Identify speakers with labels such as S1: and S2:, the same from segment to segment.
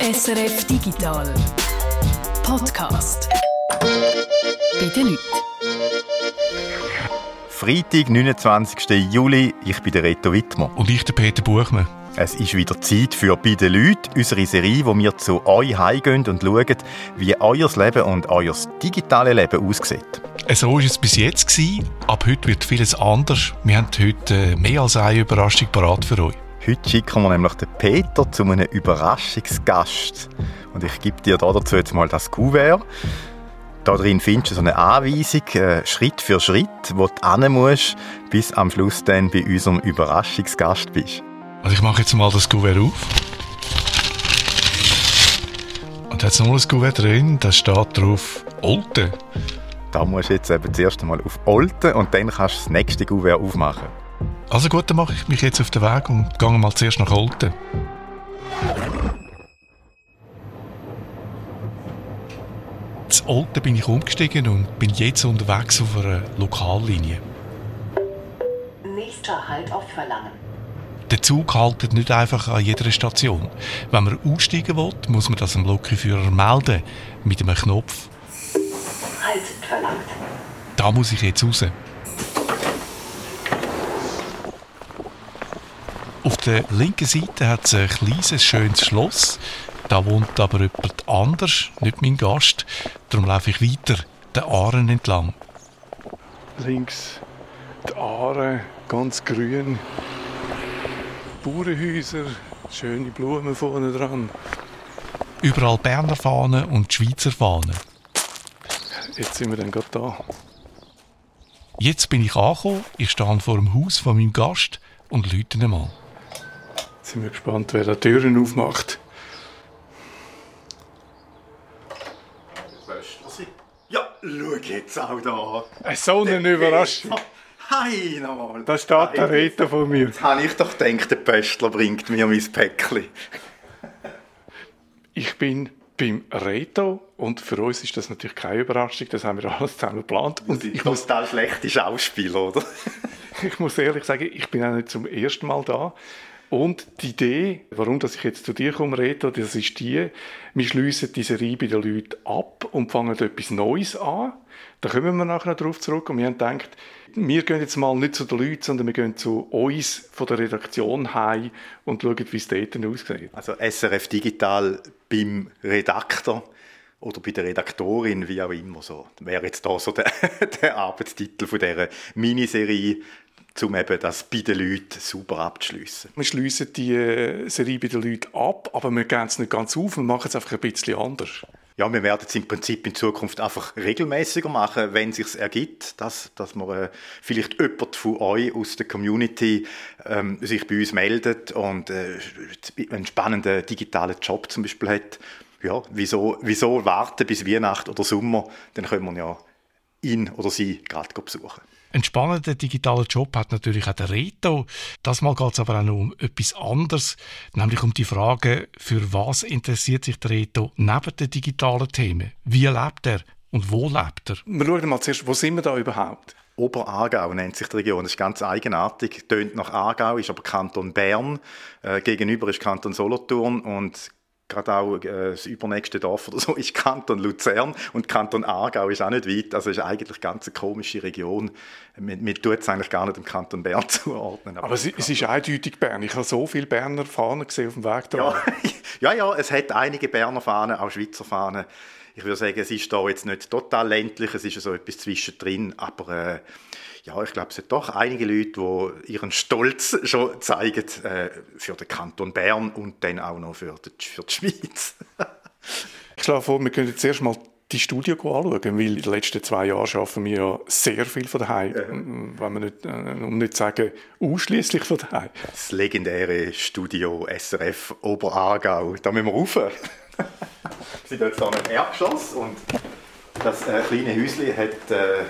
S1: SRF Digital Podcast. Bei den Leuten.
S2: Freitag, 29. Juli. Ich bin der Reto Wittmer.
S3: Und ich, der Peter Buchmann.
S2: Es ist wieder Zeit für «Bei den Leuten», unsere Serie, wo wir zu euch heimgehen und schauen, wie euer Leben und euer digitales Leben aussieht.
S3: So war es bis jetzt. Ab heute wird vieles anders. Wir haben heute äh, mehr als eine Überraschung parat für euch.
S2: Heute schicken wir nämlich den Peter zu einem Überraschungsgast. Und ich gebe dir dazu jetzt mal das Kuvert. Da drin findest du so eine Anweisung, äh, Schritt für Schritt, wo du hin musst, bis am Schluss dann bei unserem Überraschungsgast bist.
S3: Also ich mache jetzt mal das Kuvert auf. Und da hat noch ein Kuvert drin, da steht drauf Olten.
S2: Da musst du jetzt eben zuerst einmal auf Olten und dann kannst du das nächste Kuvert aufmachen.
S3: Also gut, dann mache ich mich jetzt auf den Weg und gehe mal zuerst nach Olten. In Olten bin ich umgestiegen und bin jetzt unterwegs auf einer Lokallinie.
S4: Nächster Halt auf Verlangen.
S3: Der Zug haltet nicht einfach an jeder Station. Wenn man aussteigen will, muss man das am Lokführer melden. Mit einem Knopf.
S4: Halt verlangt.
S3: Da muss ich jetzt raus. Auf der linken Seite hat es ein kleines, schönes Schloss. Da wohnt aber jemand anders, nicht mein Gast. Darum laufe ich weiter, den Aaren entlang.
S5: Links die Aare, ganz grün. Bauernhäuser, schöne Blumen vorne dran.
S3: Überall Berner Fahnen und Schweizer Fahnen.
S5: Jetzt sind wir dann gerade da.
S3: Jetzt bin ich angekommen, ich stehe vor dem Haus von meinem Gast und ihn mal.
S5: Sind wir gespannt, wer da die Türen aufmacht.
S2: Ja, schau jetzt auch da.
S5: Eine so eine Überraschung.
S2: Hi nochmal.
S5: Da steht der Reto von mir.
S2: Jetzt habe ich doch gedacht, der Pöstler bringt mir mein Päckchen.
S5: Ich bin beim Reto und für uns ist das natürlich keine Überraschung, das haben wir alles zusammen geplant. Und ich muss,
S2: total schlechte Schauspieler, oder?
S5: ich muss ehrlich sagen, ich bin auch nicht zum ersten Mal da. Und die Idee, warum dass ich jetzt zu dir komme, Reto, das ist die, wir schliessen diese Serie bei den Leuten ab und fangen etwas Neues an. Da kommen wir nachher darauf zurück und wir haben gedacht, wir gehen jetzt mal nicht zu den Leuten, sondern wir gehen zu uns von der Redaktion heim und schauen, wie es dort aussieht.
S2: Also SRF Digital beim Redakteur oder bei der Redaktorin, wie auch immer so. Wäre jetzt da so der, der Arbeitstitel von dieser Miniserie, um eben das bei den Leuten super abzuschliessen.
S5: Wir schliessen die äh, Serie bei den Leuten ab, aber wir gehen es nicht ganz auf und machen es einfach ein bisschen anders.
S2: Ja, wir werden es im Prinzip in Zukunft einfach regelmäßiger machen, wenn es sich ergibt, dass, dass man äh, vielleicht jemand von euch aus der Community ähm, sich bei uns meldet und äh, einen spannenden digitalen Job zum Beispiel hat. Ja, wieso, wieso warten bis Weihnachten oder Sommer? Dann können wir ja ihn oder sie gerade besuchen.
S3: Ein spannender digitaler Job hat natürlich auch der Reto. Das Mal geht es aber auch noch um etwas anderes, nämlich um die Frage, für was interessiert sich der Reto neben den digitalen Themen? Wie lebt er und wo lebt er?
S5: Wir schauen mal zuerst, wo sind wir da überhaupt?
S2: Oberaargau nennt sich die Region. Das ist ganz eigenartig. Tönt nach Aargau, ist aber Kanton Bern. Äh, gegenüber ist Kanton Solothurn und gerade auch äh, das übernächste Dorf oder so ist Kanton Luzern und Kanton Aargau ist auch nicht weit. Also ist eigentlich ganz eine komische Region. Man, man tut es eigentlich gar nicht dem Kanton Bern zuordnen.
S5: Aber, aber es, es, ist eindeutig Bern. Ich habe so viele Berner Fahnen gesehen auf dem Weg da.
S2: Ja, ja, ja, es hat einige Berner Fahnen, auch Schweizer Fahnen. Ich würde sagen, es ist da jetzt nicht total ländlich, es ist so etwas zwischendrin, aber äh, ja, ich glaube, es sind doch einige Leute, die ihren Stolz schon zeigen äh, für den Kanton Bern und dann auch noch für die, für die Schweiz.
S5: ich schlage vor, wir können jetzt erst mal die Studio anschauen, weil in den letzten zwei Jahren arbeiten wir ja sehr viel von daheim, ja. wenn wir nicht, äh, um nicht zu sagen, ausschließlich von daheim.
S2: Das legendäre Studio SRF Oberaargau, da müssen wir rauf. wir sind jetzt hier im Erdgeschoss und das äh, kleine Häuschen hat äh,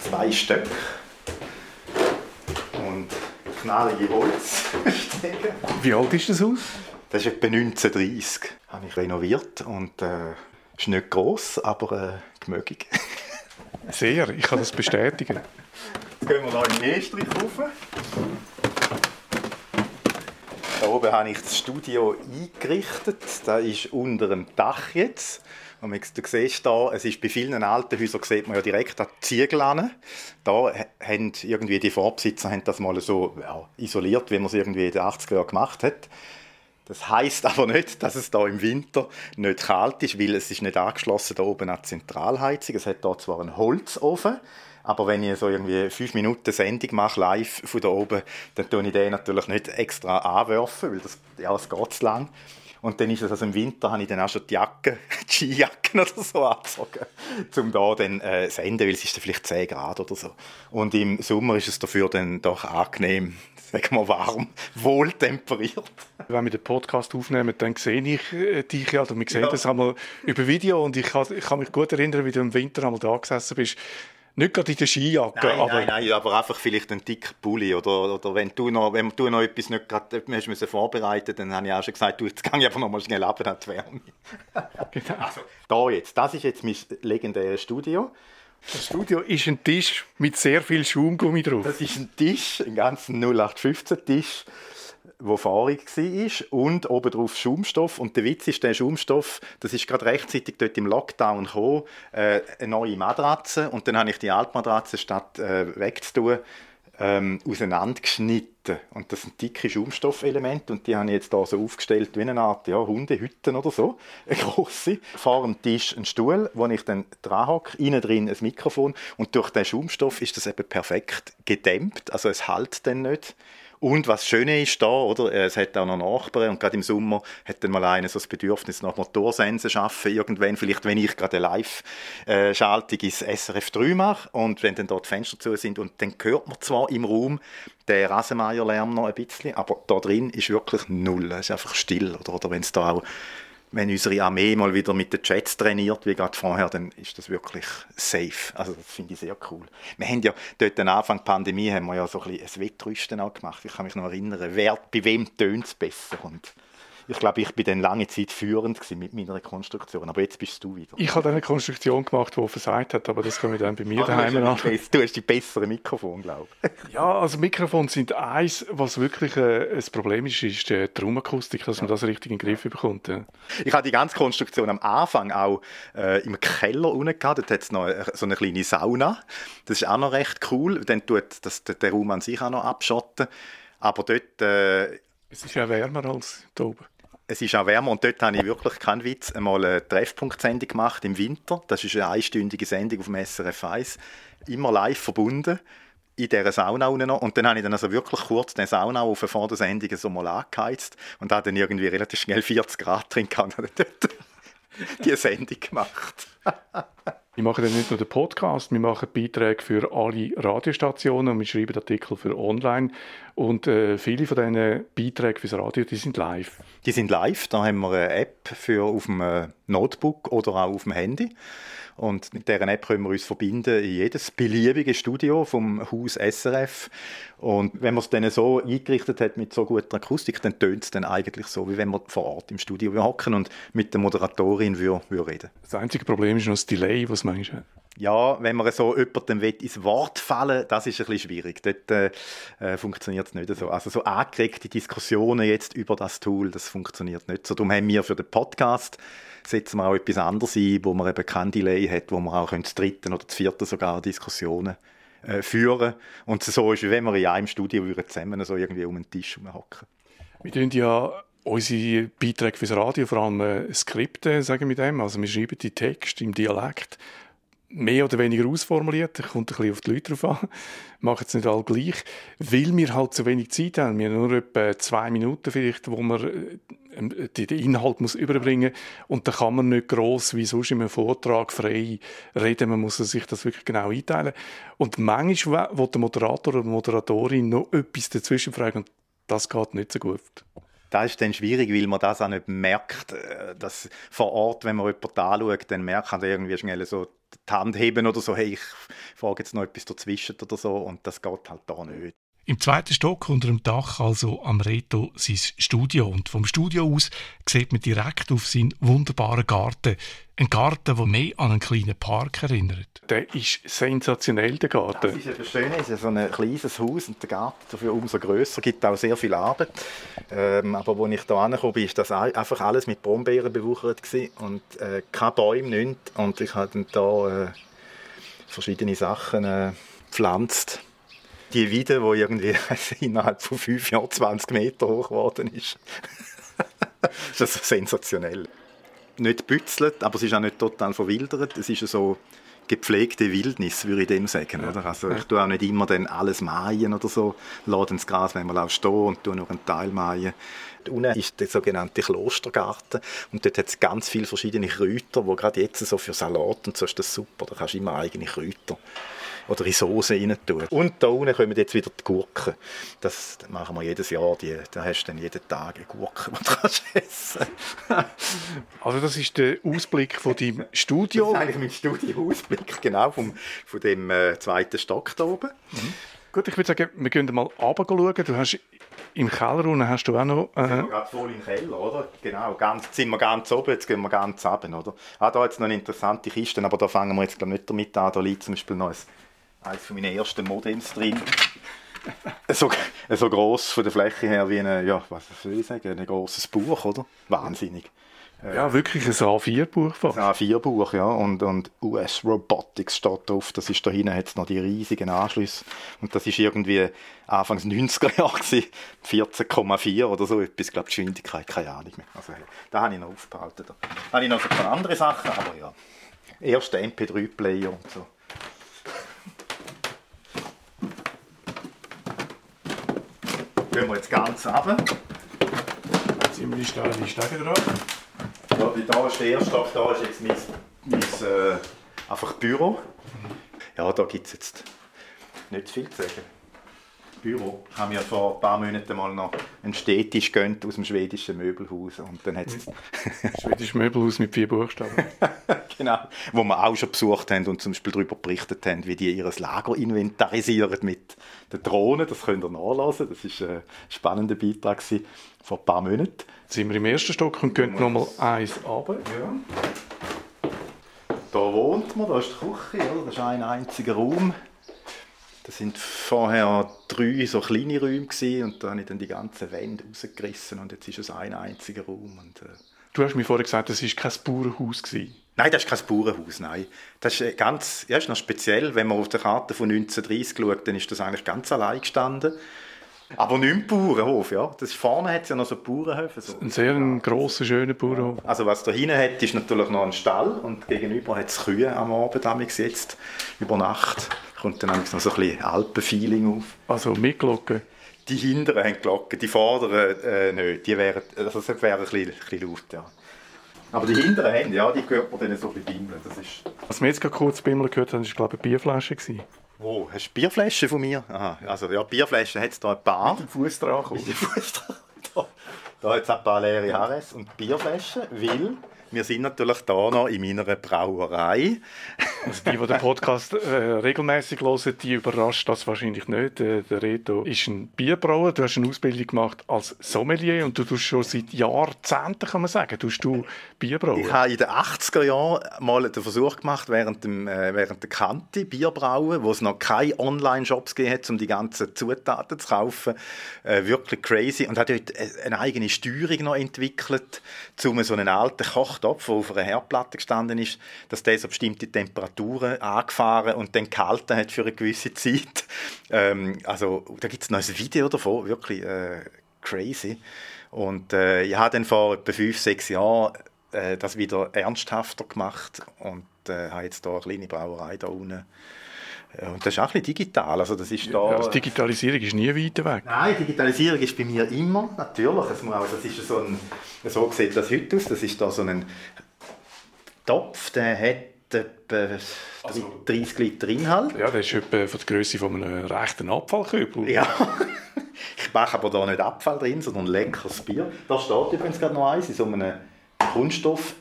S2: zwei Stöcke und knallige Holzstege.
S5: Wie alt ist das Haus?
S2: Das ist etwa 1930. Das habe ich renoviert und äh, ist nicht gross, aber äh, gemögig.
S5: Sehr, ich kann das bestätigen.
S2: Jetzt gehen wir noch in Estrich rauf. Da oben habe ich das Studio eingerichtet. Da ist unter dem Dach jetzt. Und du siehst da, es ist bei vielen alten Häusern sieht man ja direkt an die Ziegel an. Da haben irgendwie die Vorbesitzer haben das mal so ja, isoliert, wie man es irgendwie in den 80er Jahren gemacht hat. Das heißt aber nicht, dass es da im Winter nicht kalt ist, weil es ist nicht angeschlossen da oben an die Zentralheizung. Es hat da zwar einen Holzofen, aber wenn ich so irgendwie fünf Minuten Sendung mache, live von da oben, dann tue ich den natürlich nicht extra anwerfen, weil das, ja, das geht zu lang. Und dann ist es, also im Winter habe ich dann auch schon die Jacke, die Skijacken oder so angezogen, um da dann äh, senden, weil es ist dann vielleicht 10 Grad oder so. Und im Sommer ist es dafür dann doch angenehm, sagen wir warm, wohltemperiert.
S5: Wenn wir den Podcast aufnehmen, dann sehe ich äh, dich ja, oder wir sehen ja. das einmal über Video und ich kann, ich kann mich gut erinnern, wie du im Winter einmal da gesessen bist nicht gerade in der Skijacke.
S2: Nein,
S5: aber
S2: nein, nein, aber einfach vielleicht einen dicken Pulli. Oder, oder wenn, du noch, wenn du noch etwas nicht gerade hast müssen vorbereiten dann habe ich auch schon gesagt, du, jetzt gehe ich einfach noch mal schnell ab an die Wärme. genau. Also, da jetzt, das ist jetzt mein legendäres Studio.
S5: Das Studio ist ein Tisch mit sehr viel Schaumgummi drauf.
S2: Das ist ein Tisch, ein ganzen 0815-Tisch wo fahrig war und obendrauf Schaumstoff. Und der Witz ist, der Schaumstoff, das ist gerade rechtzeitig dort im Lockdown gekommen, äh, eine neue Matratze. Und dann habe ich die Altmatratze, statt äh, wegzutun, ähm, auseinandergeschnitten. Und das sind dicke Schaumstoffelemente und die habe ich jetzt hier so aufgestellt wie eine Art ja, Hundehütten oder so. Eine grosse. Vor dem Tisch ein Stuhl, wo ich dann dran hocke, innen drin ein Mikrofon und durch den Schaumstoff ist das eben perfekt gedämmt, also es hält dann nicht. Und was Schöne ist da, oder, es hat auch noch Nachbarn und gerade im Sommer hat dann mal einer so das Bedürfnis nach Motorsensen schaffen, irgendwann, vielleicht wenn ich gerade eine Live-Schaltung ins SRF 3 mache und wenn dann dort die Fenster zu sind. Und dann hört man zwar im Raum den Rasenmäherlärm noch ein bisschen, aber da drin ist wirklich null, es ist einfach still, oder, oder wenn es da auch wenn unsere Armee mal wieder mit den Jets trainiert, wie gerade vorher, dann ist das wirklich safe. Also das finde ich sehr cool. Wir haben ja dort am Anfang der Pandemie haben wir ja so ein, bisschen ein Wettrüsten auch gemacht. Ich kann mich noch erinnern, wer, bei wem tönt es besser und ich glaube, ich bin dann lange Zeit führend mit meiner Konstruktion, aber jetzt bist du wieder.
S5: Ich habe eine Konstruktion gemacht, die versagt hat, aber das komme ich dann bei mir
S2: ah, daheim an. Du hast die besseren Mikrofon, glaube
S5: ich. ja, also Mikrofone sind eins, was wirklich äh, ein Problem ist, ist die Raumakustik, dass man das richtig in den Griff bekommt. Ja.
S2: Ich habe die ganze Konstruktion am Anfang auch äh, im Keller unten gehabt, dort hat es noch so eine kleine Sauna, das ist auch noch recht cool, dann tut das, der Raum an sich auch noch abschotten, aber dort... Äh,
S5: es ist ja wärmer als hier oben
S2: es ist auch wärmer und dort habe ich wirklich keinen Witz einmal eine Treffpunktsendung gemacht im Winter. Das ist eine einstündige Sendung auf dem SRF 1, immer live verbunden in dieser Sauna noch. Und dann habe ich dann also wirklich kurz den Sauna auf der Sendung so mal angeheizt und habe dann irgendwie relativ schnell 40 Grad drin gehabt und dort die Sendung gemacht.
S5: Wir machen dann nicht nur den Podcast, wir machen Beiträge für alle Radiostationen und wir schreiben Artikel für online. Und äh, viele von diesen Beiträgen fürs Radio, die sind live.
S2: Die sind live, da haben wir eine App für auf dem äh, Notebook oder auch auf dem Handy. Und mit dieser App können wir uns verbinden in jedes beliebige Studio vom Haus SRF. Und wenn man es dann so eingerichtet hat mit so guter Akustik, dann tönt es dann eigentlich so, wie wenn wir vor Ort im Studio hocken und mit der Moderatorin wir, wir reden.
S5: Das einzige Problem ist noch das Delay, was manchmal
S2: ja, wenn man so jemandem ins Wort fallen das ist ein bisschen schwierig. Dort äh, äh funktioniert es nicht so. Also so angeregte Diskussionen jetzt über das Tool, das funktioniert nicht so. Darum haben wir für den Podcast setzen wir auch etwas anderes ein, wo man eben kein Delay hat, wo man auch zu dritten oder zu vierten sogar Diskussionen äh, führen Und so ist, wie wenn wir in einem Studio zusammen so irgendwie um einen Tisch hocken.
S5: Wir tun ja unsere Beiträge fürs Radio vor allem äh, Skripte, sagen wir dem. Also wir schreiben die Texte im Dialekt mehr oder weniger ausformuliert. Kommt ein bisschen auf die Leute drauf an. Machen es nicht alle gleich. Weil wir halt zu wenig Zeit haben. Wir haben nur etwa zwei Minuten vielleicht, wo man äh, den Inhalt muss überbringen muss. Und da kann man nicht gross wie sonst in einem Vortrag frei reden. Man muss sich das wirklich genau einteilen. Und manchmal will der Moderator oder die Moderatorin noch etwas dazwischen fragen. Und das geht nicht so gut.
S2: Das ist dann schwierig, weil man das auch nicht merkt. Äh, dass vor Ort, wenn man jemanden anschaut, dann merkt man irgendwie schnell so die Hand heben oder so, hey, ich frage jetzt noch etwas dazwischen oder so und das geht halt da nicht.
S3: Im zweiten Stock unter dem Dach also am Reto sein Studio. Und vom Studio aus sieht man direkt auf seinen wunderbaren Garten. Ein Garten, der mehr an einen kleinen Park erinnert.
S5: Der ist sensationell, der Garten.
S2: Das ist eben schön, es ist so ein kleines Haus und der Garten dafür umso grösser, gibt auch sehr viel Arbeit. Ähm, aber als ich hier angekommen bin, ist das einfach alles mit Brombeeren bewuchert und äh, kein Bäume, nichts. Und ich habe dann da äh, verschiedene Sachen äh, gepflanzt. Die Weide, die irgendwie innerhalb von fünf Jahren 20 Meter hoch geworden ist. das ist sensationell. Nicht bützelt, aber es ist auch nicht total verwildert. Es ist so gepflegte Wildnis, würde ich dem sagen. Oder? Also ich tue auch nicht immer dann alles mähen oder so, lade das Gras manchmal auch stehen und tue noch einen Teil mähen. Unten ist der sogenannte Klostergarten und dort hat es ganz viele verschiedene Kräuter, wo gerade jetzt so für Salat und so ist das super, da kannst du immer eigene Kräuter oder in Soße rein tun. Und da unten kommen jetzt wieder die Gurken. Das machen wir jedes Jahr. Die, da hast du dann jeden Tag eine Gurke, die du kannst essen
S5: Also das ist der Ausblick von deinem Studio?
S2: Das ist eigentlich mein Studioausblick, genau, vom, von dem äh, zweiten Stock da oben.
S5: Mhm. Gut, ich würde sagen, wir gehen mal runter schauen. Du hast im Keller unten hast du auch noch...
S2: Äh... Sind wir gerade voll im Keller, oder? Genau, ganz, jetzt sind wir ganz oben, jetzt gehen wir ganz runter, oder? Ah, da jetzt noch eine interessante Kiste, aber da fangen wir jetzt glaub, nicht damit an. Da liegt zum Beispiel noch ein eines von meinen ersten Modems drin. so, so gross von der Fläche her wie ein, ja, was soll ich sagen, ein grosses Buch, oder? Wahnsinnig.
S5: Ja, wirklich ein A4-Buch fast.
S2: Ein A4-Buch, ja. Und, und US Robotics steht drauf. Das ist da hinten hat noch die riesigen Anschlüsse. Und das ist irgendwie Anfangs 90er Jahre 14,4 oder so. Etwas, glaube Geschwindigkeit, keine Ahnung mehr. Also, da habe ich noch aufgehalten. Da habe ich noch so ein paar andere Sachen, aber ja. Erster MP3-Player und so. Gehen wir jetzt ganz runter.
S5: Ziemlich steile Stege drauf.
S2: Ja, da ist der erste Stock, da ist jetzt mein, mein äh, einfach Büro. Ja, da gibt es jetzt nicht viel zu sagen. Büro. Ich habe mir vor ein paar Monaten mal noch einen Städtisch gönnt aus dem schwedischen Möbelhaus und dann hat
S5: Schwedisches Möbelhaus mit vier Buchstaben.
S2: genau, wo wir auch schon besucht haben und zum Beispiel darüber berichtet haben, wie die ihr Lager inventarisieren mit den Drohnen. Das könnt ihr nachlesen. Das ist ein spannender Beitrag vor ein paar Monaten.
S5: Jetzt sind wir im ersten Stock und gehen nochmal eins runter. Ja.
S2: Da wohnt man, da ist die Küche, oder? das ist ein einziger Raum. Das sind vorher drei so kleine Räume gewesen, und da habe ich dann die ganzen Wände rausgerissen und jetzt ist es ein einziger Raum. Und, äh
S5: du hast mir vorher gesagt, das war kein Bauernhaus. Gewesen.
S2: Nein, das ist kein Bauernhaus, nein. Das ist äh, ganz, ja, ist noch speziell, wenn man auf der Karte von 1930 schaut, dann ist das eigentlich ganz allein gestanden. Aber nicht ein Bauernhof, ja. Das vorne hat es ja noch so Bauernhöfe. So.
S5: Ein sehr ein grosser, schöner Bauernhof.
S2: Also was da hinten hat, ist natürlich noch ein Stall und gegenüber hat es Kühe am Abend jetzt über Nacht kommt dann noch so ein bisschen Alpenfeeling auf.
S5: Also mit Glocken?
S2: Die hinteren haben Glocken, die vorderen äh, nicht. Die wären, also das wäre ein bisschen, ein bisschen laut, ja. Aber die hinteren haben, ja, die gehört man dann so ein bisschen bimmeln. Das ist...
S5: Was wir jetzt gerade kurz bimmeln gehört haben, war glaube ich eine Bierflasche. Gewesen.
S2: Wo? Hast du Bierflaschen von mir? Aha, also ja, Bierflaschen hat es da ein paar.
S5: Mit dem Fuß dran. Mit
S2: dem Fuß dran. Da, da hat es ein paar leere Harris und Bierflaschen, weil wir sind natürlich da noch in meiner Brauerei.
S5: Also die, die den Podcast äh, regelmäßig hören, die überrascht das wahrscheinlich nicht. Der, der Reto ist ein Bierbrauer. Du hast eine Ausbildung gemacht als Sommelier und du tust schon seit Jahrzehnten, kann man sagen, tust du Bierbrauer.
S2: Ich habe in den 80er Jahren mal den Versuch gemacht, während, dem, äh, während der Kante Bierbrauen, wo es noch keine Online-Shops hat, um die ganzen Zutaten zu kaufen. Äh, wirklich crazy. Und hat dort eine eigene Steuerung noch entwickelt, um so einen alten Kochtopf, der auf einer Herdplatte gestanden ist, dass der so bestimmte Temperaturen angefahren und dann gehalten hat für eine gewisse Zeit. Ähm, also da gibt es noch ein Video davon, wirklich äh, crazy. Und äh, ich habe dann vor etwa fünf, sechs Jahren äh, das wieder ernsthafter gemacht und äh, habe jetzt hier eine kleine Brauerei da unten. Äh, und das ist auch ein bisschen digital. Also das ist da,
S5: also Digitalisierung ist nie weit weg.
S2: Nein, Digitalisierung ist bei mir immer, natürlich. Es muss auch, das ist so, ein, so sieht das heute aus. Das ist da so ein Topf, der hat etwa also, 30 Liter Inhalt.
S5: Ja, das ist etwa von der Größe von einem rechten Abfallkübel.
S2: Ja, ich mache aber da nicht Abfall drin, sondern leckeres Bier. Da steht übrigens gerade noch eins in so einem Kunststoff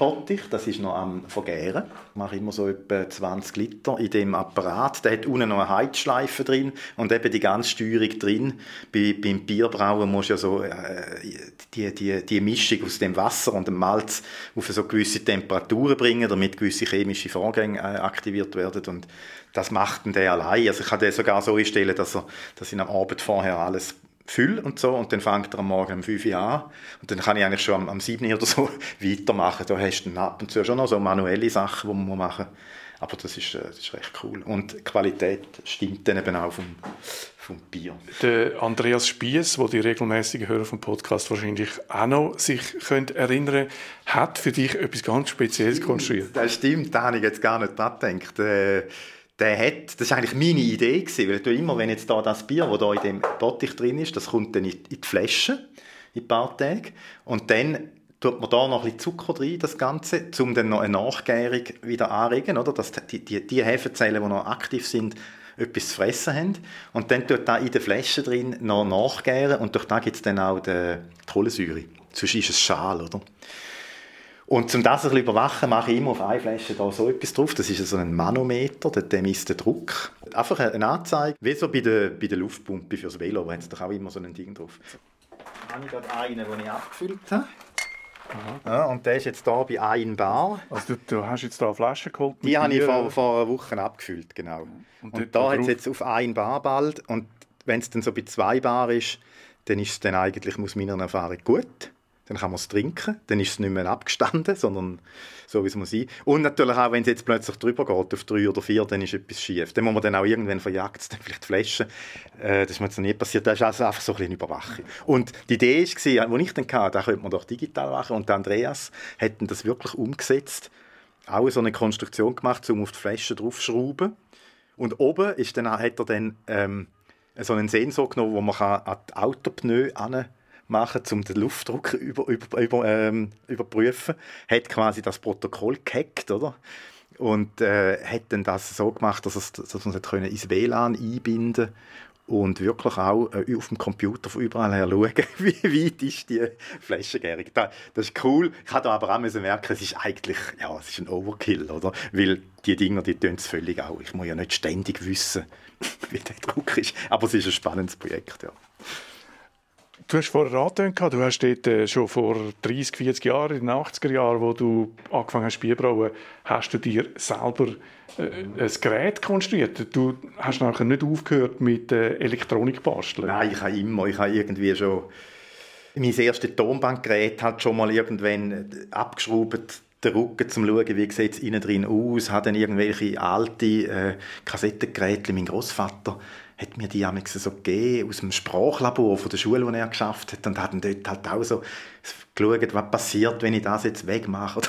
S2: Bottich, das ist noch am Vergären. Ich mache immer so etwa 20 Liter in dem Apparat. Der hat unten noch eine Heizschleife drin und eben die ganze Steuerung drin. Bei, beim Bierbrauen musst du ja so äh, die, die, die Mischung aus dem Wasser und dem Malz auf so gewisse Temperaturen bringen, damit gewisse chemische Vorgänge äh, aktiviert werden und das macht der allein. Also ich kann den sogar so einstellen, dass, er, dass ich am Abend vorher alles fülle und so und dann fängt er am Morgen um 5 Uhr an und dann kann ich eigentlich schon am, am 7 Uhr oder so weitermachen. Da hast du dann ab und zu schon noch so manuelle Sachen, die man machen muss. Aber das ist, äh, das ist recht cool. Und die Qualität stimmt dann eben auch vom, vom Bier.
S5: Der Andreas Spies, wo die regelmäßigen Hörer vom Podcast wahrscheinlich auch noch sich können erinnern hat für dich etwas ganz Spezielles konstruiert.
S2: Das stimmt, da habe ich jetzt gar nicht dran gedacht. Äh, der hat, das war eigentlich meine Idee, gewesen, weil du immer, wenn jetzt da das Bier, das da in dem Bottich drin ist, das kommt dann in, die Flasche in ein paar Tagen und dann tut man da noch ein bisschen Zucker rein, das Ganze, um dann noch eine Nachgärung wieder anregen, oder? dass die, die, die Hefezellen, die noch aktiv sind, etwas zu fressen haben. Und dann tut da in der Flasche drin noch nachgären und durch da gibt es dann auch die Kohlensäure. Sonst ist es Schal, oder? Und um das ein bisschen überwachen, mache ich immer auf eine Flasche da so etwas drauf. Das ist so ein Manometer, der misst den Druck. Einfach eine Anzeige, wie so bei der, bei der Luftpumpe fürs Velo, da hat es doch auch immer so ein Ding drauf. Dann habe ich gerade einen, den ich abgefüllt habe. Ja, und der ist jetzt hier bei 1 Bar.
S5: Also du, du hast jetzt da eine Flasche geholt?
S2: Die habe ich vor, vor einer Woche abgefüllt, genau. Und, und da hat es jetzt auf 1 Bar bald. Und wenn es dann so bei 2 Bar ist, dann ist es dann eigentlich, aus meiner Erfahrung, gut dann kann man es trinken, dann ist es nicht mehr abgestanden, sondern so, wie es muss sein. Und natürlich auch, wenn es jetzt plötzlich drüber geht, auf drei oder vier, dann ist etwas schief. Dann muss man dann auch irgendwann verjagt, dann vielleicht Flaschen. Äh, das ist mir jetzt noch nie passiert. Das ist also einfach so ein bisschen Überwachung. Und die Idee war, die ich dann hatte, da könnte man doch digital machen. Und Andreas hat das wirklich umgesetzt, auch so eine Konstruktion gemacht, um auf die Flaschen draufzuschrauben. Und oben ist dann, hat er dann ähm, so einen Sensor genommen, wo man an die Autopneu machen, um den Luftdruck über, über, über, ähm, überprüfen. Hat quasi das Protokoll gehackt, oder? Und äh, hat dann das so gemacht, dass, es, dass man es ins WLAN einbinden und wirklich auch äh, auf dem Computer von überall her schauen, wie weit ist die Flaschengärung. Das, das ist cool. Ich habe aber auch merken, es ist eigentlich ja, es ist ein Overkill, oder? Weil die Dinger, die tun es völlig auch. Ich muss ja nicht ständig wissen, wie der Druck ist. Aber es ist ein spannendes Projekt, ja.
S5: Du hast vorher angetönt, du hast dort äh, schon vor 30, 40 Jahren, in den 80er Jahren, wo du angefangen hast Bier brauen, hast du dir selber äh, ein Gerät konstruiert. Du hast nachher nicht aufgehört mit äh, Elektronik basteln.
S2: Nein, ich habe immer, ich habe irgendwie schon mein erstes Tonbandgerät hat schon mal irgendwann abgeschraubt den Rücken, um zu schauen, wie sieht es innen drin aus, hat dann irgendwelche alte äh, Kassettengeräte, mein Großvater hat mir die so gegeben aus dem Sprachlabor von der Schule, wo er geschafft hat und hat dann dort halt auch so geschaut, was passiert, wenn ich das jetzt wegmache oder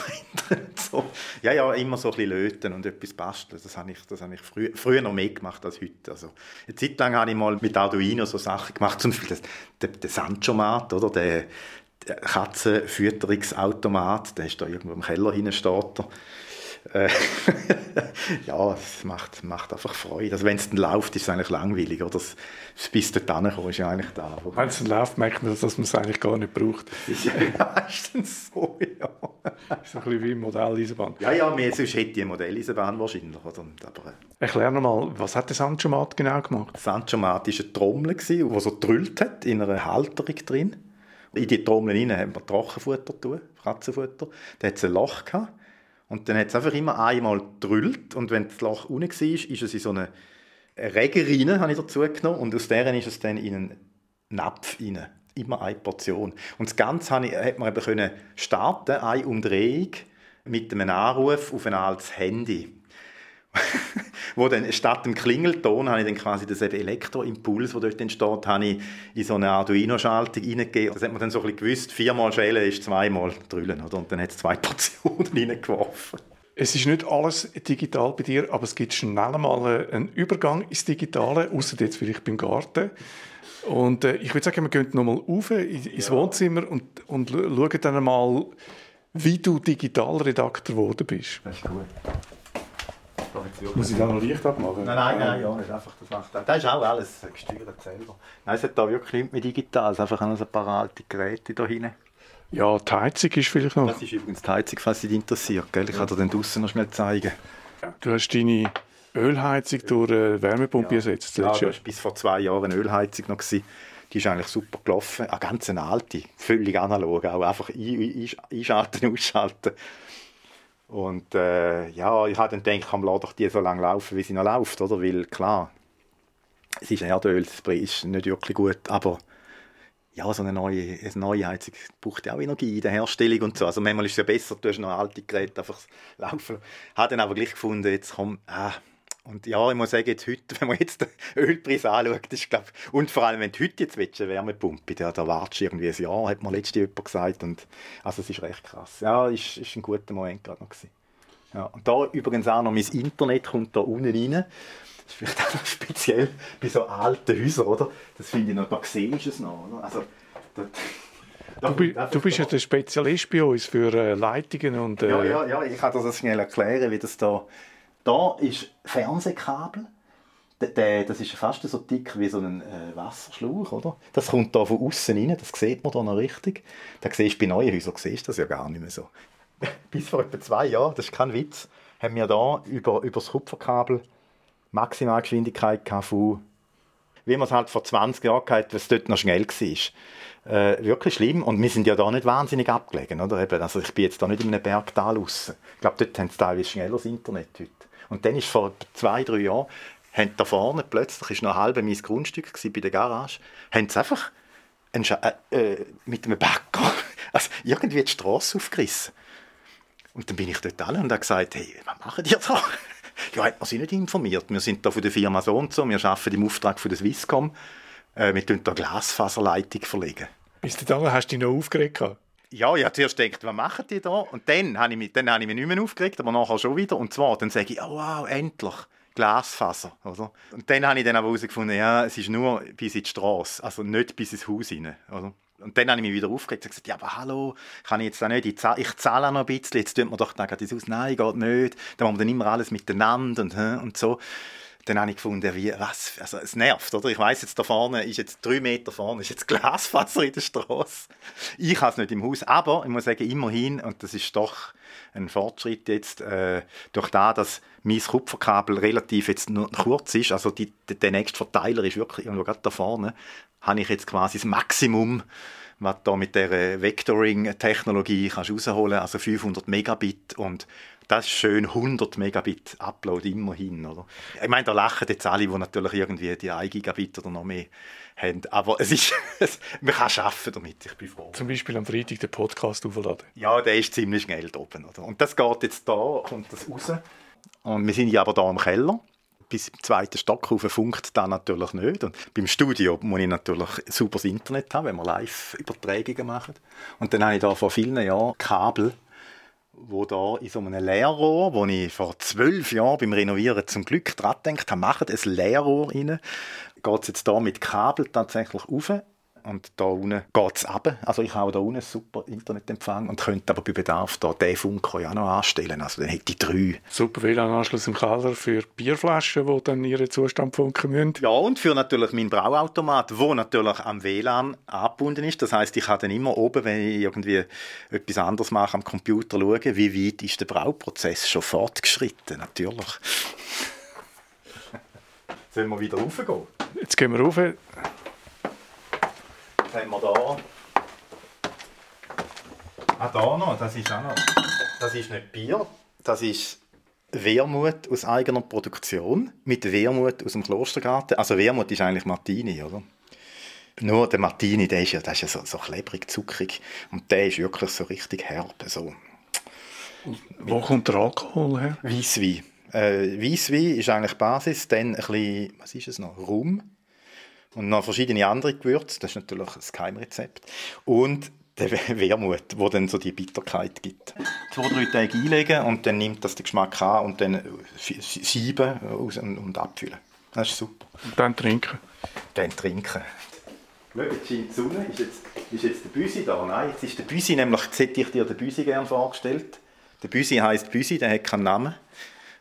S2: so. Ja, ja, immer so ein bisschen löten und etwas basteln. Das habe ich, das habe ich früh, früher noch mehr gemacht als heute. Also, eine Zeit lang habe ich mal mit Arduino so Sachen gemacht, zum Beispiel den, den Sanchomat, oder der, der Katzenfütterungsautomat, der ist da irgendwo im Keller hinten steht. Äh, ja, es macht, macht einfach Freude. Also wenn es dann läuft, ist es eigentlich langweilig. Oder? Das, bis dorthin kommen ist ja eigentlich da.
S5: Wenn es dann läuft, merkt man, dass man es eigentlich gar nicht braucht.
S2: Ja meistens so, ja.
S5: Das ist ein bisschen wie Modelleisenbahn.
S2: Ja, ja, mehr, sonst hätte die Modelleisenbahn wahrscheinlich. Oder? Aber, äh,
S5: Erklär nochmal, was hat der Sancho Mat genau gemacht?
S2: Sancho Mat war eine Trommel, die so drüllt hat, in einer Halterung drin. In die Trommel hinein haben wir Trockenfutter tun, Katzenfutter. Da hat es ein Loch gehabt. Und dann hat es einfach immer einmal gedrüllt und wenn das Loch unten war, ist es in so eine Regenrinne, habe ich dazu genommen, und aus deren ist es dann in einen Napf rein. Immer eine Portion. Und das Ganze hat man eben starten, eine Umdrehung mit einem Anruf auf ein altes Handy. wo dann statt dem Klingelton habe ich dann quasi das Elektroimpuls, der dort entsteht, habe ich in so eine Arduino-Schaltung reingegeben. Das hat man dann so ein bisschen gewusst, viermal schälen ist zweimal drüllen, oder? Und dann hat es zwei Portionen reingeworfen.
S5: Es ist nicht alles digital bei dir, aber es gibt schnell mal einen Übergang ins Digitale, außer jetzt vielleicht beim Garten. Und äh, ich würde sagen, wir gehen nochmal rauf ins ja. Wohnzimmer und, und schauen dann mal, wie du Digitalredakteur geworden bist.
S2: Das ist gut.
S5: Muss ich da noch Licht abmachen?
S2: Nein, nein, nein, ja, nicht einfach. Das, macht, das ist auch alles gesteuert selber. Nein, es hat da wirklich nichts mehr digital, es ist einfach ein paar alte Geräte da hinten.
S5: Ja, die Heizung ist vielleicht noch.
S2: Das ist übrigens die Heizung, falls dich interessiert. Gell? Ich kann dir den draussen noch schnell zeigen.
S5: Du hast deine Ölheizung durch eine Wärmepumpe ersetzt.
S2: Ja,
S5: Das
S2: das
S5: ist
S2: war bis vor zwei Jahren eine Ölheizung noch. Gewesen. Die ist eigentlich super gelaufen. Eine ganz eine alte, völlig analog. Auch einfach ein- ein- einschalten, ausschalten. Und äh, ja, ich habe dann gedacht, komm, lass doch die so lange laufen, wie sie noch läuft, oder? Weil klar, es ist Erdöl, das ist nicht wirklich gut, aber ja, so eine neue, eine neue Heizung braucht ja auch Energie in der Herstellung und so. Also manchmal ist es ja besser, du hast noch alte Geräte einfach laufen. Habe dann aber gleich gefunden, jetzt komm, ah. Und ja, ich muss sagen, jetzt heute, wenn man jetzt den Ölpreis anschaut, ist, glaub, und vor allem, wenn du heute jetzt willst, eine Wärmepumpe, da, da wartest du irgendwie ein Jahr, hat mir letztes jemand gesagt. Und, also es ist recht krass. Ja, ist, ist ein guter Moment gerade noch gewesen. Ja, und da übrigens auch noch mein Internet kommt da unten rein. Das ist vielleicht auch noch speziell bei so alten Häusern, oder? Das finde ich noch, da siehst du es noch, oder? Also, da, da
S5: Du, du bist ja der Spezialist bei uns für äh, Leitungen und äh,
S2: ja, ja, ja, ich kann dir das schnell erklären, wie das da... Da ist Fernsehkabel. Das ist fast so dick wie so ein äh, Wasserschlauch, oder? Das kommt da von außen rein, das sieht man da noch richtig. Da siehst du bei neuen Häusern siehst das ja gar nicht mehr so. Bis vor etwa zwei Jahren, das ist kein Witz, haben wir da über, über das Kupferkabel Maximalgeschwindigkeit von wie man es halt vor 20 Jahren gehabt, was dort noch schnell war. Äh, wirklich schlimm. Und wir sind ja da nicht wahnsinnig abgelegen. Oder? Also ich bin jetzt da nicht in einem Bergtal raus. Ich glaube, dort haben sie teilweise schneller das Internet heute. Und dann ist vor zwei, drei Jahren, haben da vorne plötzlich, ist noch halb mein Grundstück bei der Garage, haben sie einfach einen äh, äh, mit einem Bagger also irgendwie die Straße aufgerissen. Und dann bin ich dort alle und habe gesagt, hey, was machen die da? ja, hat man sie nicht informiert. Wir sind da von der Firma so und so, wir arbeiten im Auftrag von der Swisscom. Äh, wir tun da Glasfaserleitung verlegen.
S5: bis dahin hast du dich noch aufgeregt.
S2: Ja, ich habe zuerst gedacht, was machen die da? Und dann habe ich mich, dann habe ich mich nicht mehr aufgeregt, aber nachher schon wieder. Und zwar, dann sage ich, oh wow, endlich, Glasfaser. Oder? Und dann habe ich dann aber herausgefunden, ja, es ist nur bis in die Straße, also nicht bis ins Haus rein. Oder? Und dann habe ich mich wieder aufgeregt und gesagt, ja, aber hallo, kann ich jetzt auch nicht, ich zahle, ich zahle noch ein bisschen, jetzt tut man doch dann ins Haus, nein, geht nicht. Dann machen wir dann immer alles miteinander und, und so. Dann habe ich gefunden, wie, was, also es nervt, oder? Ich weiß jetzt da vorne, ist jetzt drei Meter vorne, ist jetzt Glasfaser in der Straße. Ich habe es nicht im Haus, aber ich muss sagen, immerhin, und das ist doch ein Fortschritt jetzt, äh, durch da, dass mein Kupferkabel relativ jetzt nur kurz ist, also die, der, nächste Verteiler ist wirklich irgendwo gerade da vorne, habe ich jetzt quasi das Maximum, was da mit der Vectoring-Technologie kannst rausholen, also 500 Megabit und das ist schön 100 Megabit Upload immerhin, oder? Ich meine, da lachen jetzt alle, die natürlich irgendwie die 1 Gigabit oder noch mehr haben, aber es ist, man kann arbeiten damit, ich bin froh.
S5: Zum Beispiel am Freitag den Podcast aufladen.
S2: Ja, der ist ziemlich schnell da oben, oder? Und das geht jetzt da, kommt das raus. Und wir sind ja aber da im Keller. Bis im zweiten Stock rauf funkt das natürlich nicht. Und beim Studio muss ich natürlich super das Internet haben, wenn wir Live-Übertragungen machen. Und dann habe ich da vor vielen Jahren Kabel, wo da in so einem Leerrohr, wo ich vor zwölf Jahren beim Renovieren zum Glück dran gedacht habe, macht ein Leerrohr rein, geht es jetzt da mit Kabel tatsächlich rauf und da unten geht es runter. Also ich habe da unten einen super Internetempfang und könnte aber bei Bedarf da den Funko ja auch noch anstellen. Also dann hätte ich drei.
S5: Super WLAN-Anschluss im Keller für Bierflaschen, die dann ihren Zustand funken müssen.
S2: Ja, und für natürlich meinen Brauautomat, wo natürlich am WLAN angebunden ist. Das heißt, ich kann dann immer oben, wenn ich irgendwie etwas anderes mache, am Computer schauen, wie weit ist der Brauprozess schon fortgeschritten, natürlich. Sollen wir wieder raufgehen?
S5: Jetzt gehen wir rauf.
S2: Jetzt haben wir da. Ah, da noch, das ist auch noch. Das ist nicht Bier, das ist Wermut aus eigener Produktion mit Wermut aus dem Klostergarten. Also Wermut ist eigentlich Martini, oder? Nur der Martini, der ist ja, der ist ja so, so klebrig, zuckrig und der ist wirklich so richtig herb. So.
S5: Wo kommt der Alkohol her?
S2: Weisswein. Äh, Weisswein ist eigentlich die Basis, dann ein bisschen, was ist es noch, Rum und noch verschiedene andere Gewürze, das ist natürlich ein Geheimrezept. Und der Wermut, wo dann so die Bitterkeit gibt. Zwei, drei Tage einlegen und dann nimmt das den Geschmack an und dann sieben aus und, abfüllen. Das ist super.
S5: Und dann trinken.
S2: Dann trinken. Schau, jetzt scheint die Sonne. Ist jetzt, ist jetzt der Büsi da? Nein, jetzt ist der Büsi, nämlich hätte ich dir den Büsi gerne vorgestellt. Der Büsi heisst Büsi, der hat keinen Namen.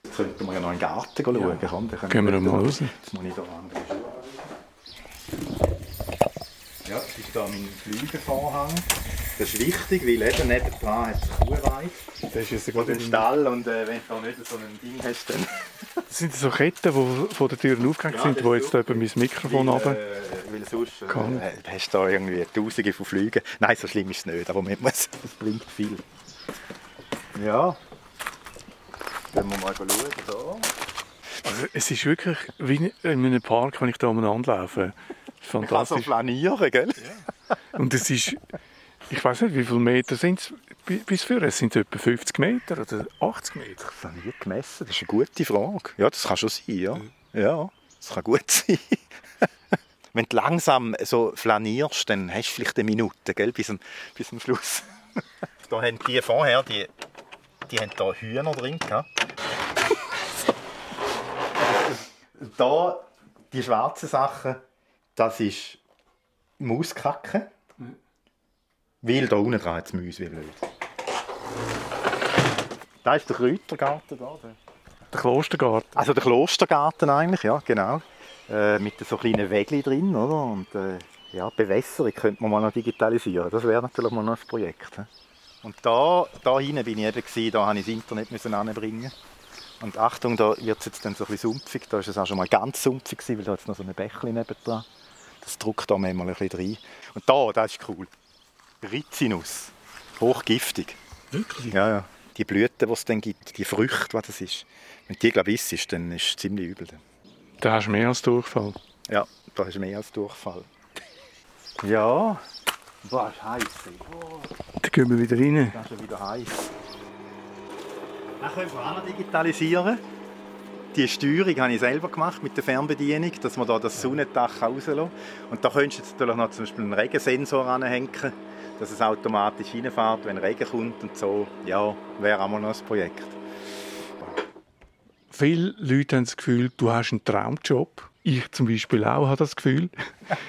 S2: Jetzt könnten wir ja noch in den Garten schauen. Ja. Komm, dann können
S5: Gehen wir mal raus.
S2: Jetzt muss ich da andere Schuhe Ja, das ist da mein Flügelvorhang. Das ist wichtig, weil eben nebenan hat es Kuhweide.
S5: Das ist jetzt
S2: Und den Stall und äh, wenn du da nicht so ein Ding hast, dann...
S5: Das sind so Ketten, die von den Türen aufgehängt
S2: Ja,
S5: sind, die jetzt da über mein Mikrofon
S2: weil,
S5: runter.
S2: äh, weil sonst
S5: Kann.
S2: äh, hast du da irgendwie Tausende von Flügen. Nein, so schlimm ist es nicht, aber man muss, es bringt viel. Ja. Wenn wir mal schauen, so.
S5: Also, es ist wirklich wie in einem Park, wenn ich da umeinander laufe.
S2: Man kann so
S5: Fantastisch.
S2: flanieren, gell?
S5: Und es ist, ich weiß nicht, wie viele Meter sind es bis für? Es sind etwa 50 Meter oder 80 Meter.
S2: Ich habe nie gemessen, das ist eine gute Frage. Ja, das kann schon sein, ja. Ja, das kann gut sein. Wenn du langsam so flanierst, dann hast du vielleicht eine Minute, gell, bis, am, bis zum Schluss. da haben die vorher, die, die haben da Hühner drin gehabt. da, die schwarzen Sachen, das ist Mauskacke. Weil da unten dran hat es Mäuse wie blöd. Da ist der Kräutergarten da. der-
S5: Der Klostergarten.
S2: Also der Klostergarten eigentlich, ja, genau. Äh, mit so kleinen Wägli drin, oder? Und äh, ja, Bewässerung könnte man mal noch digitalisieren. Das wäre natürlich mal noch ein Projekt. he? Und da, da hinten bin ich eben gewesen, da musste ich das Internet müssen anbringen. Und Achtung, da wird es jetzt dann so ein bisschen sumpfig. Da ist es auch schon mal ganz sumpfig gewesen, weil da jetzt noch so ein Bächlein nebendran. Das drückt da manchmal ein bisschen rein. Und da, das ist cool. Rizinus. Hochgiftig.
S5: Wirklich?
S2: Ja, ja. Die Blüten, die es dann gibt, die Früchte, was das ist. Wenn die, glaube ich, isst, dann ist es ziemlich übel.
S5: Da hast du mehr als Durchfall.
S2: Ja, da ist mehr als Durchfall. Ja. Boah, ist heiß. Boah,
S5: Da gehen wir wieder rein.
S2: das ist schon wieder heiß. Dann können wir auch noch digitalisieren. Die Steuerung habe ich selber gemacht mit der Fernbedienung, dass man da das Sonnendach rauslassen. Und da könntest du jetzt natürlich noch zum Beispiel einen Regensensor anhängen, dass es automatisch reinfährt, wenn Regen kommt und so. Ja, wäre auch mal noch ein Projekt.
S5: Viele Leute haben das Gefühl, du hast einen Traumjob. Ich zum Beispiel auch habe das Gefühl.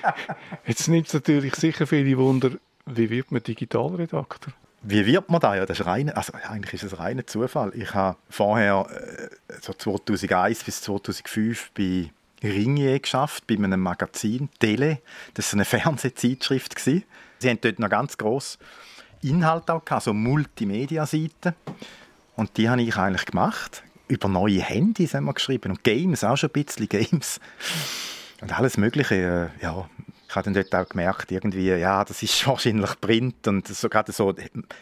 S5: Jetzt nimmt es natürlich sicher viele Wunder, wie wird man Digitalredakteur?
S2: Wie wird man da? Ja, das ist rein, also eigentlich ist es ein reiner Zufall. Ich habe vorher äh, so 2001 bis 2005 bei Ringier geschafft, bei einem Magazin Tele. Das war eine Fernsehzeitschrift. Sie haben dort noch ganz gross Inhalt auch gehabt, so Multimedia-Seiten. Und die habe ich eigentlich gemacht. Über neue Handys haben wir geschrieben und Games, auch schon ein bisschen Games. Und alles Mögliche, äh, ja. Ich habe dann dort auch gemerkt, irgendwie, ja, das ist wahrscheinlich Print und so, gerade so,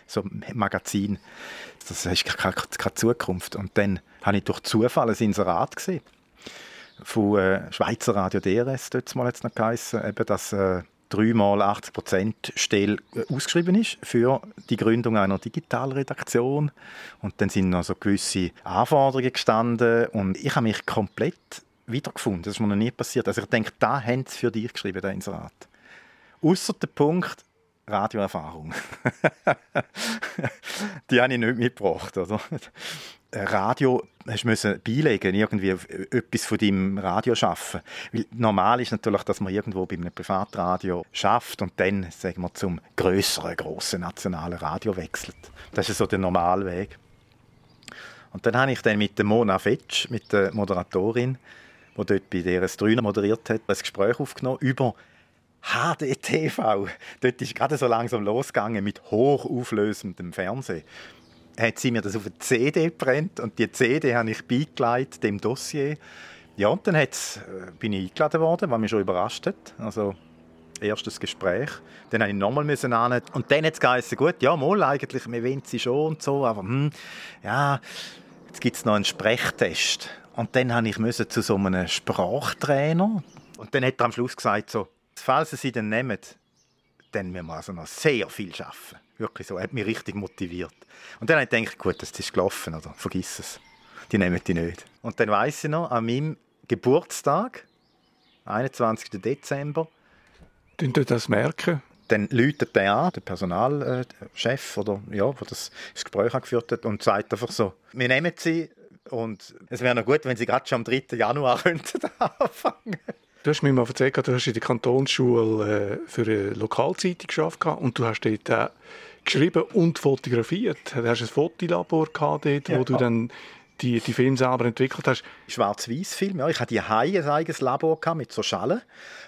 S2: so Magazin. Das ist keine, keine Zukunft. Und dann habe ich durch Zufall ein Inserat gesehen. Von äh, Schweizer Radio DRS, dort mal jetzt noch geheissen, eben, dass äh, dreimal 80 Prozent Stelle äh, ausgeschrieben ist für die Gründung einer Digitalredaktion. Und dann sind noch so gewisse Anforderungen gestanden und ich habe mich komplett wiedergefunden. Das ist mir noch nie passiert. Also ich denke, da haben sie für dich geschrieben, der Inserat. Außer der Punkt Radioerfahrung. die habe ich nicht mitgebracht. Oder? Radio hast du beilegen, irgendwie etwas von deinem Radio schaffen. Weil normal ist natürlich, dass man irgendwo bei einem Privatradio schafft und dann, sagen wir, zum größeren, grossen nationalen Radio wechselt. Das ist so der normale Weg. Und dann habe ich dann mit der Mona Fetsch, mit der Moderatorin, die dort bei DRS3 moderiert hat, ein Gespräch aufgenommen über HDTV. Dort ist gerade so langsam losgegangen mit hochauflösendem Fernsehen. Hat sie mir das auf eine CD gebrannt und die CD habe ich beigelegt dem Dossier. Ja, und dann äh, bin ich eingeladen worden, was mich schon überrascht hat. Also erstes Gespräch. Dann musste ich nochmal müssen an. Und dann hat es geheißen, gut, ja, mal eigentlich, wir wollen sie schon und so, aber hm, ja, jetzt gibt es noch einen Sprechtest. Und dann musste ich müssen zu so einem Sprachtrainer. Und dann hat er am Schluss gesagt, so, falls Sie sie dann nehmen, dann müssen wir also noch sehr viel arbeiten. Wirklich so, er hat mich richtig motiviert. Und dann habe ich gedacht, gut, das ist gelaufen, oder? vergiss es. Die nehmen die nicht. Und dann weiss ich noch, an meinem Geburtstag, 21. Dezember,
S5: Tun ihr das merken?
S2: dann läutet der an, der Personalchef, oder, ja, der das, das Gespräch angeführt hat, und sagt einfach so, wir nehmen sie und es wäre noch gut, wenn sie gerade schon am 3. Januar könnten anfangen
S5: Du hast mir mal erzählt, du hast in der Kantonsschule äh, für eine Lokalzeitung geschafft und du hast dort äh, geschrieben und fotografiert. Du hast ein Fotolabor gehabt dort, wo
S2: Ja.
S5: du dann die, die Filme selber entwickelt hast.
S2: Schwarz-Weiß-Film, ja. Ich hatte die ein eigenes Labor mit so Schalen.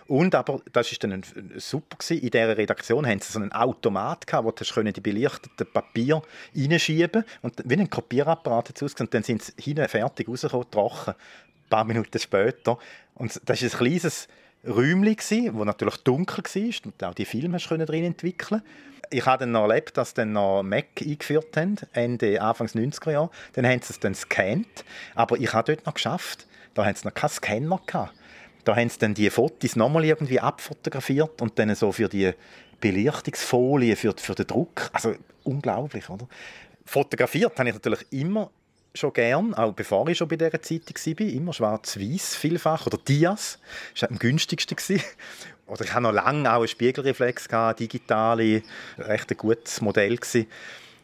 S2: Und aber, das ist dann ein, ein super gewesen. In dieser Redaktion haben sie so einen Automat gehabt, wo du die belichteten Papier reinschieben und wie ein Kopierapparat hat ausgesehen. Und dann sind sie hinten fertig rausgekommen, trocken. Ein paar Minuten später. Und das ist ein kleines Räumchen gsi, wo natürlich dunkel war und auch die Filme drin entwickeln. Ich habe dann noch erlebt, dass dann noch Mac eingeführt haben, Ende Anfangs 90er Jahre. Dann haben sie es dann gescannt, aber ich habe dort noch geschafft. Da haben sie noch keinen Scanner gehabt. Da haben sie dann die Fotos nochmal irgendwie abfotografiert und dann so für die Belichtungsfolie, für, für den Druck. Also unglaublich, oder? Fotografiert habe ich natürlich immer schon gern, auch bevor ich schon bei dieser Zeitung war, immer schwarz-weiß vielfach oder Dias, das war am günstigsten. Oder ich hatte noch lange auch einen Spiegelreflex, gehabt, digitale, recht ein gutes Modell. Gewesen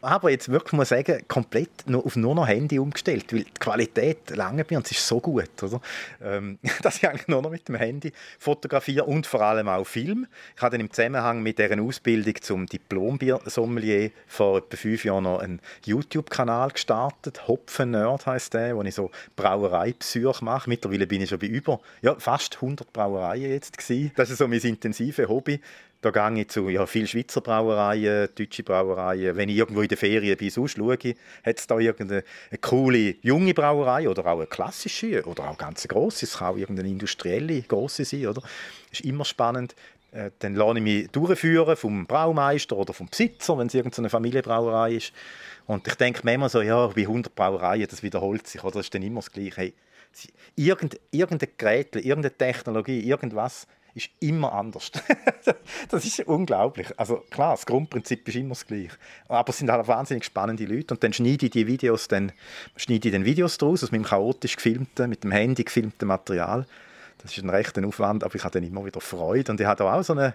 S2: aber jetzt wirklich ich sagen, komplett nur auf nur noch Handy umgestellt, weil die Qualität lange bei uns ist so gut, oder? Ähm, dass ich eigentlich nur noch mit dem Handy fotografiere und vor allem auch Film. Ich habe dann im Zusammenhang mit deren Ausbildung zum Diplom-Sommelier vor etwa fünf Jahren noch einen YouTube-Kanal gestartet, Hopfen Nerd heißt der, wo ich so Brauereibesuche mache. Mittlerweile bin ich schon bei über ja, fast 100 Brauereien jetzt gewesen. Das ist so mein intensives Hobby da gehe ich zu ja, vielen Schweizer Brauereien, deutsche Brauereien. Wenn ich irgendwo in der Ferien bin, sonst schaue, hat es da irgendeine coole junge Brauerei oder auch eine klassische oder auch ganz grosse. Es kann auch irgendeine industrielle grosse sein. Oder? ist immer spannend. Äh, dann lasse ich mich durchführen vom Braumeister oder vom Besitzer, wenn es irgendeine Familienbrauerei ist. Und ich denke mir immer so, ja, bei 100 Brauereien, das wiederholt sich, oder das ist dann immer das Gleiche. Hey, irgendein Gerät, irgendeine Technologie, irgendwas ist immer anders. das ist unglaublich. Also klar, das Grundprinzip ist immer das gleiche. Aber es sind halt wahnsinnig spannende Leute und dann schneide ich die Videos, dann schneide ich den Videos daraus, aus meinem chaotisch gefilmten, mit dem Handy gefilmten Material. Das ist ein rechter Aufwand, aber ich habe dann immer wieder Freude und ich habe auch so eine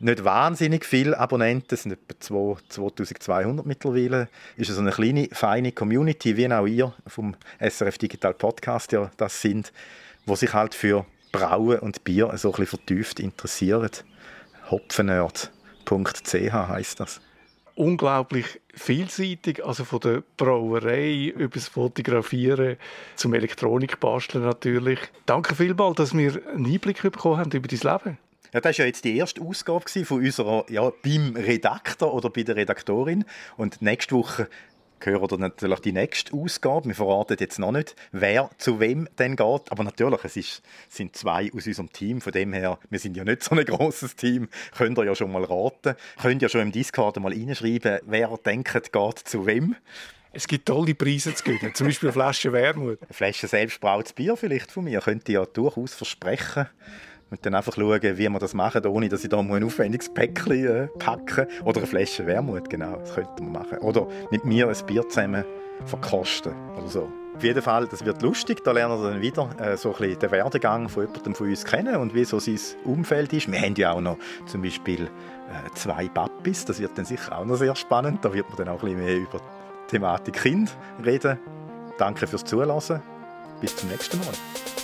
S2: nicht wahnsinnig viele Abonnenten, es sind etwa 2200 mittlerweile. Ist so eine kleine, feine Community, wie auch ihr vom SRF Digital Podcast ja das sind, wo sich halt für Brauen und Bier so ein bisschen vertieft interessieren. Hopfenerd.ch heißt das.
S5: Unglaublich vielseitig, also von der Brauerei über das Fotografieren zum Elektronikbasteln natürlich. Danke vielmals, dass wir einen Einblick bekommen haben über dein Leben.
S2: Ja, das war ja jetzt die erste Ausgabe von unserer, ja, beim Redakteur oder bei der Redaktorin. Und nächste Woche hören dann natürlich die nächste Ausgabe. Wir verraten jetzt noch nicht, wer zu wem denn geht. Aber natürlich, es ist, sind zwei aus unserem Team. Von dem her, wir sind ja nicht so ein großes Team. Könnt ihr ja schon mal raten. Könnt ihr ja schon im Discord mal reinschreiben, wer denkt, geht zu wem.
S5: Es gibt tolle Preise zu gewinnen, zum Beispiel eine Flasche Wermut.
S2: Eine Flasche selbstbrautes Bier vielleicht von mir, könnte ja durchaus versprechen. Und dann einfach schauen, wie wir das machen, ohne dass ich da ein aufwendiges Päckchen äh, packe. Oder eine Flasche Wermut, genau, das könnte man machen. Oder mit mir ein Bier zusammen verkosten oder so. Auf jeden Fall, das wird lustig, da lernen wir dann wieder äh, so ein bisschen den Werdegang von jemandem von uns kennen und wie so sein Umfeld ist. Wir haben ja auch noch zum Beispiel äh, zwei Papis, das wird dann sicher auch noch sehr spannend. Da wird man dann auch ein bisschen mehr über die Thematik Kind reden. Danke fürs Zuhören. Bis zum nächsten Mal.